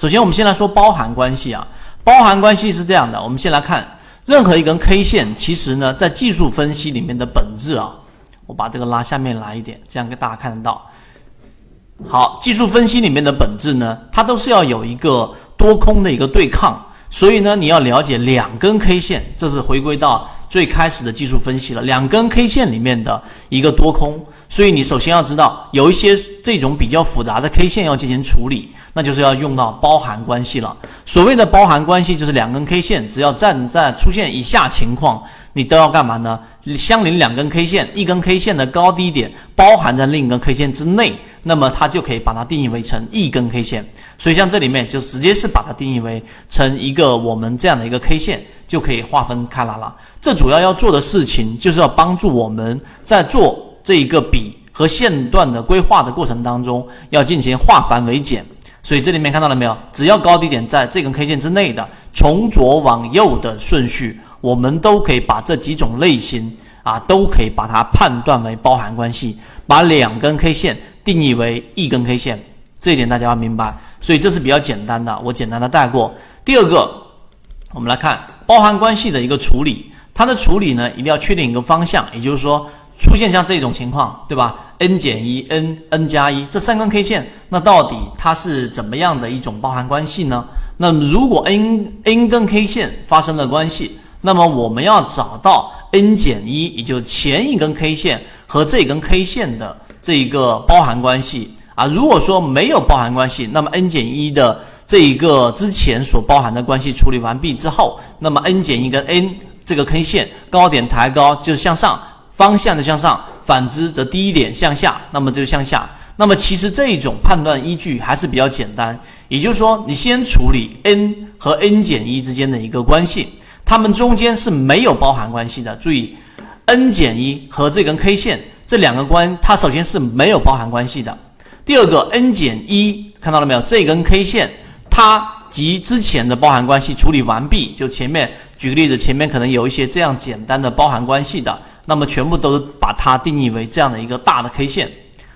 首先，我们先来说包含关系啊。包含关系是这样的，我们先来看任何一根 K 线，其实呢，在技术分析里面的本质啊，我把这个拉下面来一点，这样给大家看得到。好，技术分析里面的本质呢，它都是要有一个多空的一个对抗，所以呢，你要了解两根 K 线，这是回归到最开始的技术分析了。两根 K 线里面的一个多空，所以你首先要知道有一些这种比较复杂的 K 线要进行处理。那就是要用到包含关系了。所谓的包含关系，就是两根 K 线只要站在出现以下情况，你都要干嘛呢？相邻两根 K 线，一根 K 线的高低点包含在另一根 K 线之内，那么它就可以把它定义为成一根 K 线。所以像这里面就直接是把它定义为成一个我们这样的一个 K 线，就可以划分开来了。这主要要做的事情，就是要帮助我们在做这一个笔和线段的规划的过程当中，要进行化繁为简。所以这里面看到了没有？只要高低点在这根 K 线之内的，从左往右的顺序，我们都可以把这几种类型啊，都可以把它判断为包含关系，把两根 K 线定义为一根 K 线，这一点大家要明白。所以这是比较简单的，我简单的带过。第二个，我们来看包含关系的一个处理，它的处理呢，一定要确定一个方向，也就是说。出现像这种情况，对吧？n 减一，n n 加一，这三根 K 线，那到底它是怎么样的一种包含关系呢？那如果 n n 根 K 线发生了关系，那么我们要找到 n 减一，也就是前一根 K 线和这根 K 线的这一个包含关系啊。如果说没有包含关系，那么 n 减一的这一个之前所包含的关系处理完毕之后，那么 n 减一跟 n 这个 K 线高点抬高就是向上。方向的向上，反之则低点向下，那么就向下。那么其实这一种判断依据还是比较简单，也就是说，你先处理 n 和 n 减一之间的一个关系，它们中间是没有包含关系的。注意，n 减一和这根 K 线这两个关，它首先是没有包含关系的。第二个，n 减一看到了没有？这根 K 线它及之前的包含关系处理完毕，就前面举个例子，前面可能有一些这样简单的包含关系的。那么全部都把它定义为这样的一个大的 K 线，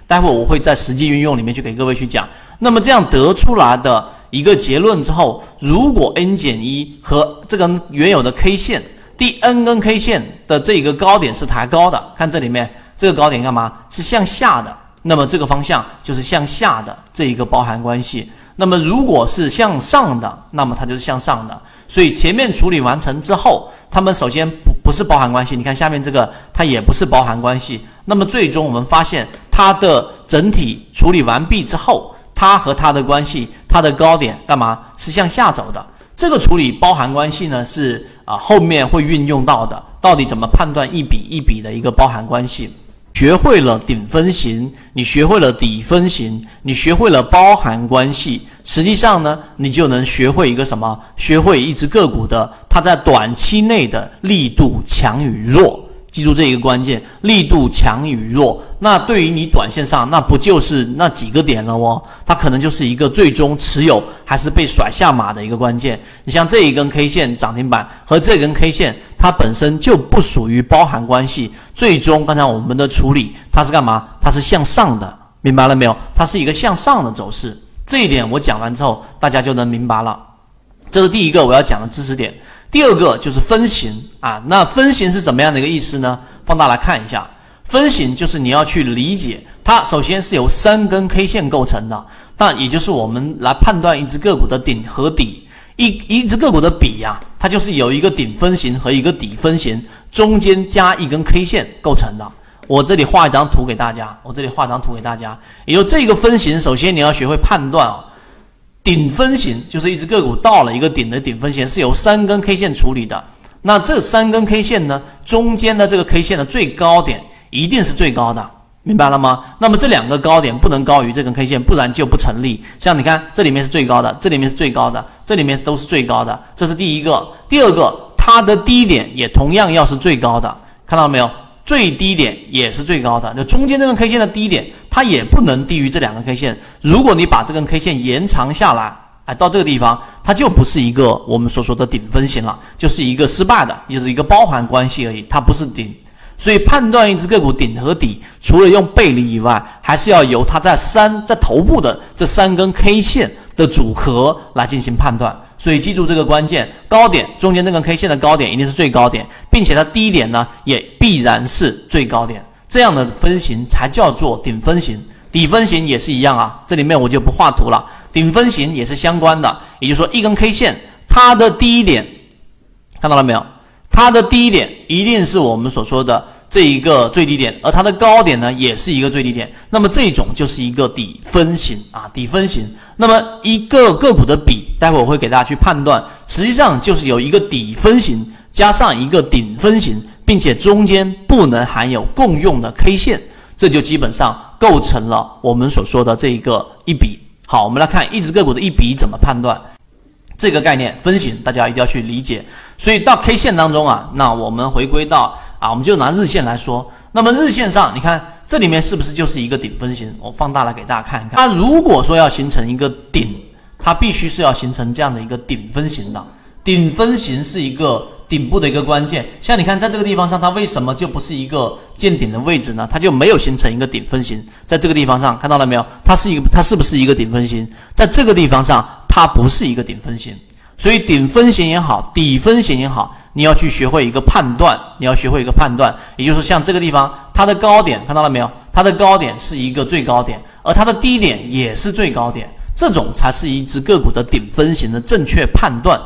待会我会在实际运用里面去给各位去讲。那么这样得出来的一个结论之后，如果 n 减一和这根原有的 K 线第 n 根 K 线的这个高点是抬高的，看这里面这个高点干嘛？是向下的，那么这个方向就是向下的这一个包含关系。那么如果是向上的，那么它就是向上的。所以前面处理完成之后，它们首先不不是包含关系。你看下面这个，它也不是包含关系。那么最终我们发现，它的整体处理完毕之后，它和它的关系，它的高点干嘛是向下走的？这个处理包含关系呢，是啊后面会运用到的。到底怎么判断一笔一笔的一个包含关系？学会了顶分型，你学会了底分型，你学会了包含关系，实际上呢，你就能学会一个什么？学会一只个股的它在短期内的力度强与弱。记住这一个关键，力度强与弱，那对于你短线上，那不就是那几个点了哦？它可能就是一个最终持有还是被甩下马的一个关键。你像这一根 K 线涨停板和这根 K 线，它本身就不属于包含关系。最终刚才我们的处理，它是干嘛？它是向上的，明白了没有？它是一个向上的走势。这一点我讲完之后，大家就能明白了。这是第一个我要讲的知识点。第二个就是分型啊，那分型是怎么样的一个意思呢？放大来看一下，分型就是你要去理解它，首先是由三根 K 线构成的，那也就是我们来判断一只个股的顶和底，一一只个股的底呀，它就是有一个顶分型和一个底分型，中间加一根 K 线构成的。我这里画一张图给大家，我这里画张图给大家，也就这个分型，首先你要学会判断啊。顶分型就是一只个股到了一个顶的顶分型，是由三根 K 线处理的。那这三根 K 线呢，中间的这个 K 线的最高点一定是最高的，明白了吗？那么这两个高点不能高于这根 K 线，不然就不成立。像你看，这里面是最高的，这里面是最高的，这里面都是最高的，这是第一个。第二个，它的低点也同样要是最高的，看到没有？最低点也是最高的，那中间这根 K 线的低点，它也不能低于这两根 K 线。如果你把这根 K 线延长下来，哎，到这个地方，它就不是一个我们所说的顶分型了，就是一个失败的，就是一个包含关系而已，它不是顶。所以判断一只个股顶和底，除了用背离以外，还是要由它在三在头部的这三根 K 线的组合来进行判断。所以记住这个关键，高点中间那根 K 线的高点一定是最高点，并且它低点呢也必然是最高点。这样的分型才叫做顶分型。底分型也是一样啊，这里面我就不画图了。顶分型也是相关的，也就是说一根 K 线它的低点看到了没有？它的低点一定是我们所说的。这一个最低点，而它的高点呢，也是一个最低点。那么这种就是一个底分型啊，底分型。那么一个个股的比，待会我会给大家去判断，实际上就是有一个底分型加上一个顶分型，并且中间不能含有共用的 K 线，这就基本上构成了我们所说的这一个一笔。好，我们来看一只个股的一笔怎么判断这个概念分型，大家一定要去理解。所以到 K 线当中啊，那我们回归到。啊，我们就拿日线来说，那么日线上，你看这里面是不是就是一个顶分型？我放大来给大家看一看。它如果说要形成一个顶，它必须是要形成这样的一个顶分型的。顶分型是一个顶部的一个关键。像你看，在这个地方上，它为什么就不是一个见顶的位置呢？它就没有形成一个顶分型。在这个地方上看到了没有？它是一个，它是不是一个顶分型？在这个地方上，它不是一个顶分型。所以顶分型也好，底分型也好。你要去学会一个判断，你要学会一个判断，也就是像这个地方，它的高点看到了没有？它的高点是一个最高点，而它的低点也是最高点，这种才是一只个股的顶分型的正确判断。